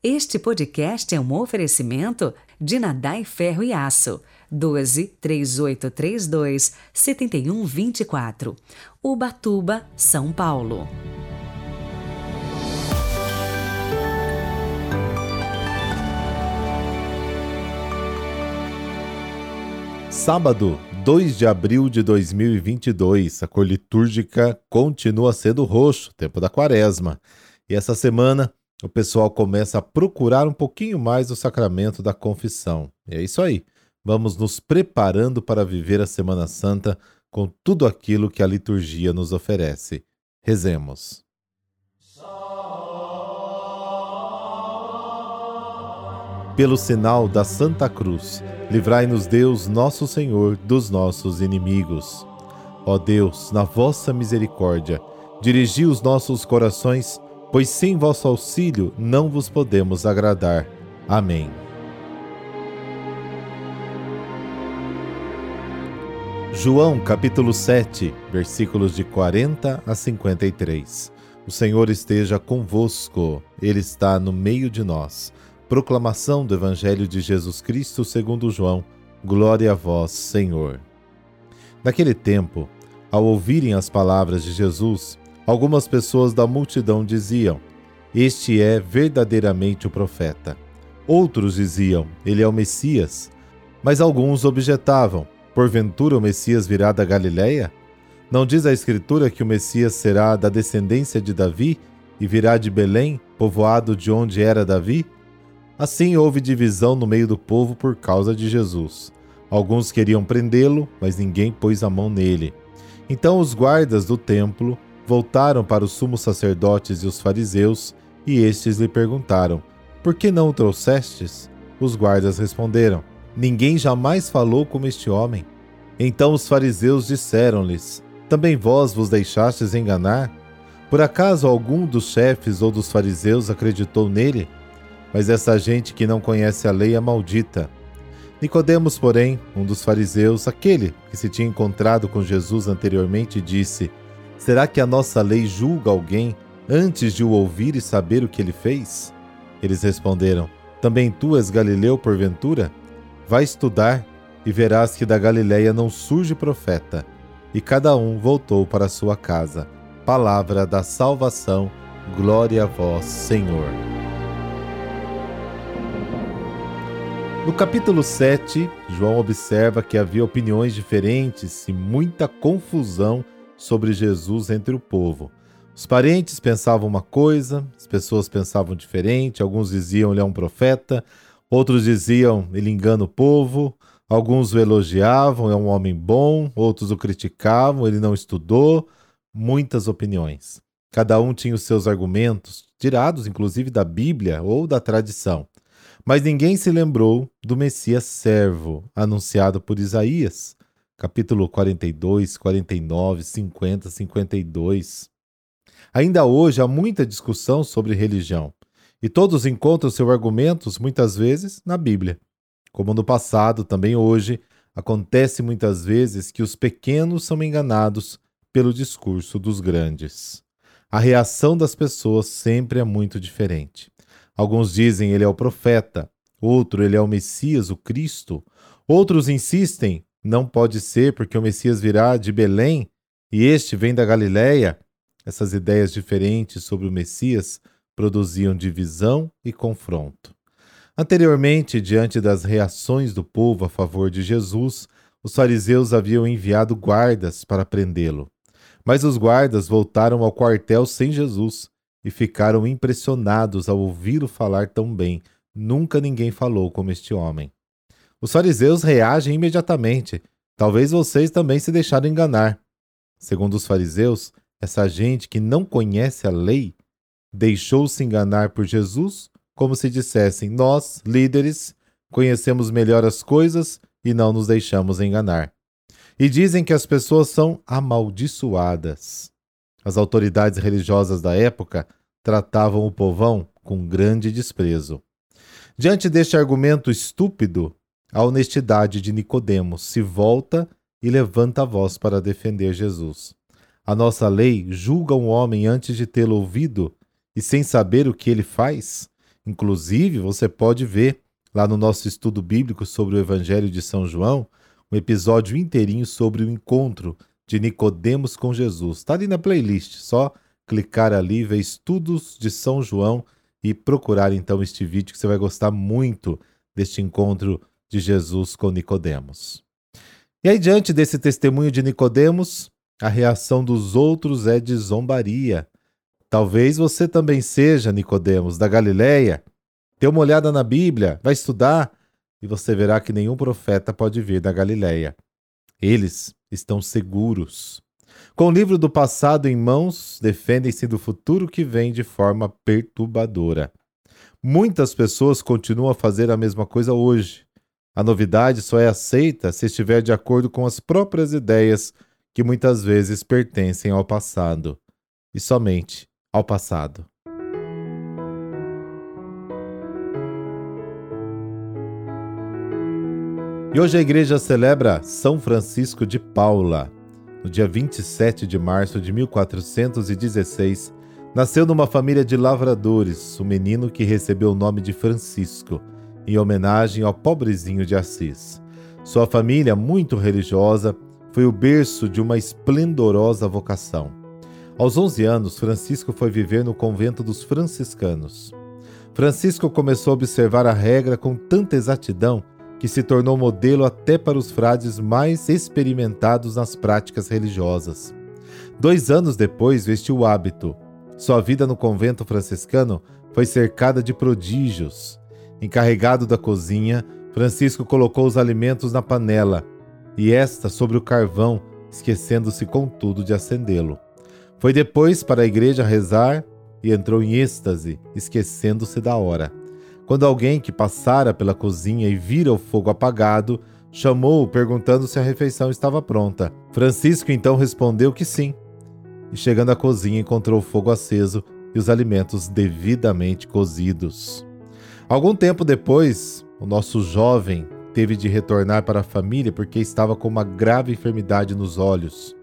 Este podcast é um oferecimento de Nadai Ferro e Aço. 12 3832 7124. Ubatuba, São Paulo. Sábado, 2 de abril de 2022, a cor litúrgica continua sendo roxo, tempo da quaresma. E essa semana o pessoal começa a procurar um pouquinho mais o sacramento da confissão. E é isso aí. Vamos nos preparando para viver a Semana Santa com tudo aquilo que a liturgia nos oferece. Rezemos. Pelo sinal da Santa Cruz, livrai-nos Deus, nosso Senhor, dos nossos inimigos. Ó Deus, na vossa misericórdia, dirigi os nossos corações pois sem vosso auxílio não vos podemos agradar. Amém. João capítulo 7, versículos de 40 a 53. O Senhor esteja convosco, Ele está no meio de nós. Proclamação do Evangelho de Jesus Cristo segundo João. Glória a vós, Senhor. Naquele tempo, ao ouvirem as palavras de Jesus, Algumas pessoas da multidão diziam: Este é verdadeiramente o profeta. Outros diziam: Ele é o Messias. Mas alguns objetavam: Porventura o Messias virá da Galiléia? Não diz a Escritura que o Messias será da descendência de Davi e virá de Belém, povoado de onde era Davi? Assim houve divisão no meio do povo por causa de Jesus. Alguns queriam prendê-lo, mas ninguém pôs a mão nele. Então os guardas do templo voltaram para os sumos sacerdotes e os fariseus, e estes lhe perguntaram: Por que não o trouxestes? Os guardas responderam: Ninguém jamais falou como este homem. Então os fariseus disseram-lhes: Também vós vos deixastes enganar? Por acaso algum dos chefes ou dos fariseus acreditou nele? Mas essa gente que não conhece a lei é maldita. Nicodemos, porém, um dos fariseus, aquele que se tinha encontrado com Jesus anteriormente, disse: Será que a nossa lei julga alguém antes de o ouvir e saber o que ele fez? Eles responderam: Também tu és Galileu, porventura? Vai estudar e verás que da Galileia não surge profeta. E cada um voltou para sua casa. Palavra da salvação. Glória a vós, Senhor. No capítulo 7, João observa que havia opiniões diferentes e muita confusão sobre Jesus entre o povo. Os parentes pensavam uma coisa, as pessoas pensavam diferente, alguns diziam ele é um profeta, outros diziam ele engana o povo, alguns o elogiavam, é um homem bom, outros o criticavam, ele não estudou, muitas opiniões. Cada um tinha os seus argumentos, tirados inclusive da Bíblia ou da tradição. Mas ninguém se lembrou do Messias servo, anunciado por Isaías capítulo 42, 49, 50, 52. Ainda hoje há muita discussão sobre religião, e todos encontram seus argumentos, muitas vezes, na Bíblia. Como no passado, também hoje, acontece muitas vezes que os pequenos são enganados pelo discurso dos grandes. A reação das pessoas sempre é muito diferente. Alguns dizem ele é o profeta, outro ele é o Messias, o Cristo. Outros insistem não pode ser porque o Messias virá de Belém e este vem da Galiléia. Essas ideias diferentes sobre o Messias produziam divisão e confronto. Anteriormente, diante das reações do povo a favor de Jesus, os fariseus haviam enviado guardas para prendê-lo. Mas os guardas voltaram ao quartel sem Jesus e ficaram impressionados ao ouvi-lo falar tão bem. Nunca ninguém falou como este homem. Os fariseus reagem imediatamente. Talvez vocês também se deixaram enganar. Segundo os fariseus, essa gente que não conhece a lei deixou-se enganar por Jesus, como se dissessem: Nós, líderes, conhecemos melhor as coisas e não nos deixamos enganar. E dizem que as pessoas são amaldiçoadas. As autoridades religiosas da época tratavam o povão com grande desprezo. Diante deste argumento estúpido, a honestidade de Nicodemos se volta e levanta a voz para defender Jesus. A nossa lei julga um homem antes de tê-lo ouvido e sem saber o que ele faz. Inclusive, você pode ver lá no nosso estudo bíblico sobre o Evangelho de São João, um episódio inteirinho sobre o encontro de Nicodemos com Jesus. Está ali na playlist, só clicar ali, ver estudos de São João e procurar então este vídeo que você vai gostar muito deste encontro de Jesus com Nicodemos. E aí diante desse testemunho de Nicodemos, a reação dos outros é de zombaria. Talvez você também seja Nicodemos da Galileia. Dê uma olhada na Bíblia, vai estudar e você verá que nenhum profeta pode vir da Galileia. Eles estão seguros. Com o livro do passado em mãos, defendem-se do futuro que vem de forma perturbadora. Muitas pessoas continuam a fazer a mesma coisa hoje. A novidade só é aceita se estiver de acordo com as próprias ideias que muitas vezes pertencem ao passado. E somente ao passado. E hoje a igreja celebra São Francisco de Paula. No dia 27 de março de 1416, nasceu numa família de lavradores o um menino que recebeu o nome de Francisco, em homenagem ao pobrezinho de Assis. Sua família, muito religiosa, foi o berço de uma esplendorosa vocação. Aos 11 anos, Francisco foi viver no convento dos franciscanos. Francisco começou a observar a regra com tanta exatidão que se tornou modelo até para os frades mais experimentados nas práticas religiosas. Dois anos depois, vestiu o hábito. Sua vida no convento franciscano foi cercada de prodígios. Encarregado da cozinha, Francisco colocou os alimentos na panela e esta sobre o carvão, esquecendo-se contudo de acendê-lo. Foi depois para a igreja rezar e entrou em êxtase, esquecendo-se da hora. Quando alguém que passara pela cozinha e vira o fogo apagado, chamou-o perguntando se a refeição estava pronta. Francisco então respondeu que sim. E chegando à cozinha, encontrou o fogo aceso e os alimentos devidamente cozidos. Algum tempo depois, o nosso jovem teve de retornar para a família porque estava com uma grave enfermidade nos olhos.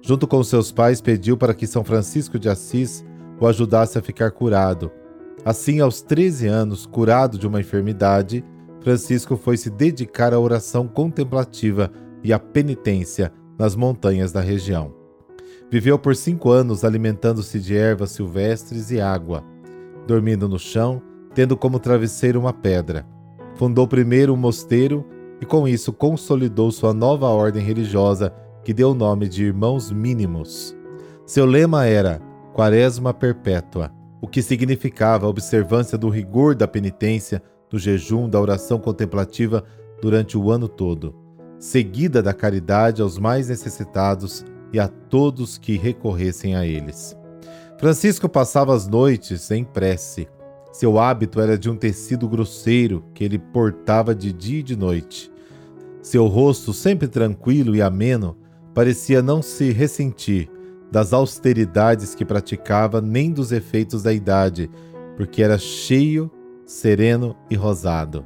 Junto com seus pais, pediu para que São Francisco de Assis o ajudasse a ficar curado. Assim, aos 13 anos, curado de uma enfermidade, Francisco foi se dedicar à oração contemplativa e à penitência nas montanhas da região. Viveu por cinco anos alimentando-se de ervas silvestres e água, dormindo no chão, tendo como travesseiro uma pedra. Fundou primeiro um mosteiro e, com isso, consolidou sua nova ordem religiosa, que deu o nome de Irmãos Mínimos. Seu lema era Quaresma Perpétua o que significava a observância do rigor da penitência, do jejum, da oração contemplativa durante o ano todo, seguida da caridade aos mais necessitados e a todos que recorressem a eles. Francisco passava as noites em prece. Seu hábito era de um tecido grosseiro que ele portava de dia e de noite. Seu rosto, sempre tranquilo e ameno, parecia não se ressentir das austeridades que praticava, nem dos efeitos da idade, porque era cheio, sereno e rosado.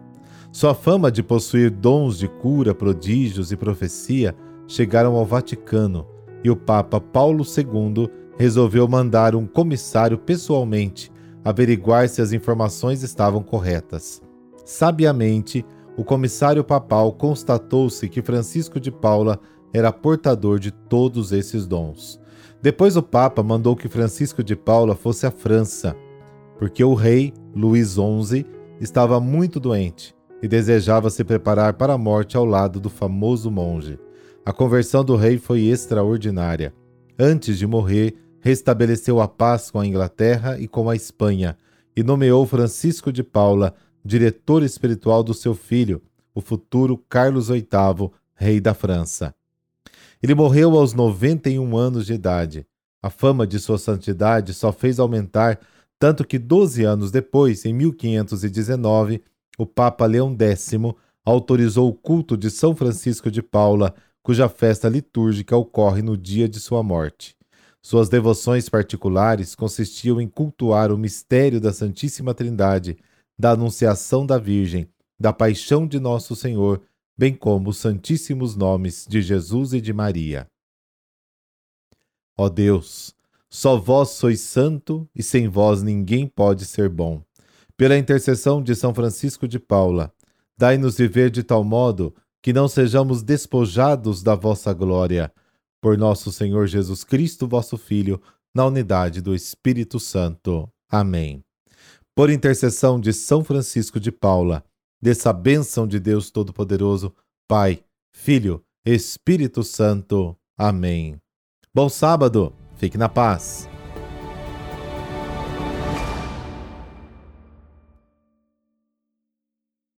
Sua fama de possuir dons de cura, prodígios e profecia chegaram ao Vaticano, e o Papa Paulo II resolveu mandar um comissário pessoalmente averiguar se as informações estavam corretas. Sabiamente, o comissário papal constatou-se que Francisco de Paula era portador de todos esses dons. Depois o Papa mandou que Francisco de Paula fosse à França, porque o rei Luís XI estava muito doente e desejava se preparar para a morte ao lado do famoso monge. A conversão do rei foi extraordinária. Antes de morrer, restabeleceu a paz com a Inglaterra e com a Espanha e nomeou Francisco de Paula diretor espiritual do seu filho, o futuro Carlos VIII, rei da França. Ele morreu aos 91 anos de idade. A fama de sua santidade só fez aumentar, tanto que 12 anos depois, em 1519, o Papa Leão X autorizou o culto de São Francisco de Paula, cuja festa litúrgica ocorre no dia de sua morte. Suas devoções particulares consistiam em cultuar o mistério da Santíssima Trindade, da Anunciação da Virgem, da Paixão de Nosso Senhor bem como os santíssimos nomes de Jesus e de Maria. Ó Deus, só vós sois santo e sem vós ninguém pode ser bom. Pela intercessão de São Francisco de Paula, dai-nos viver de tal modo que não sejamos despojados da vossa glória. Por nosso Senhor Jesus Cristo, vosso Filho, na unidade do Espírito Santo. Amém. Por intercessão de São Francisco de Paula, dessa bênção de Deus Todo-Poderoso, Pai, Filho, Espírito Santo. Amém. Bom sábado, fique na paz.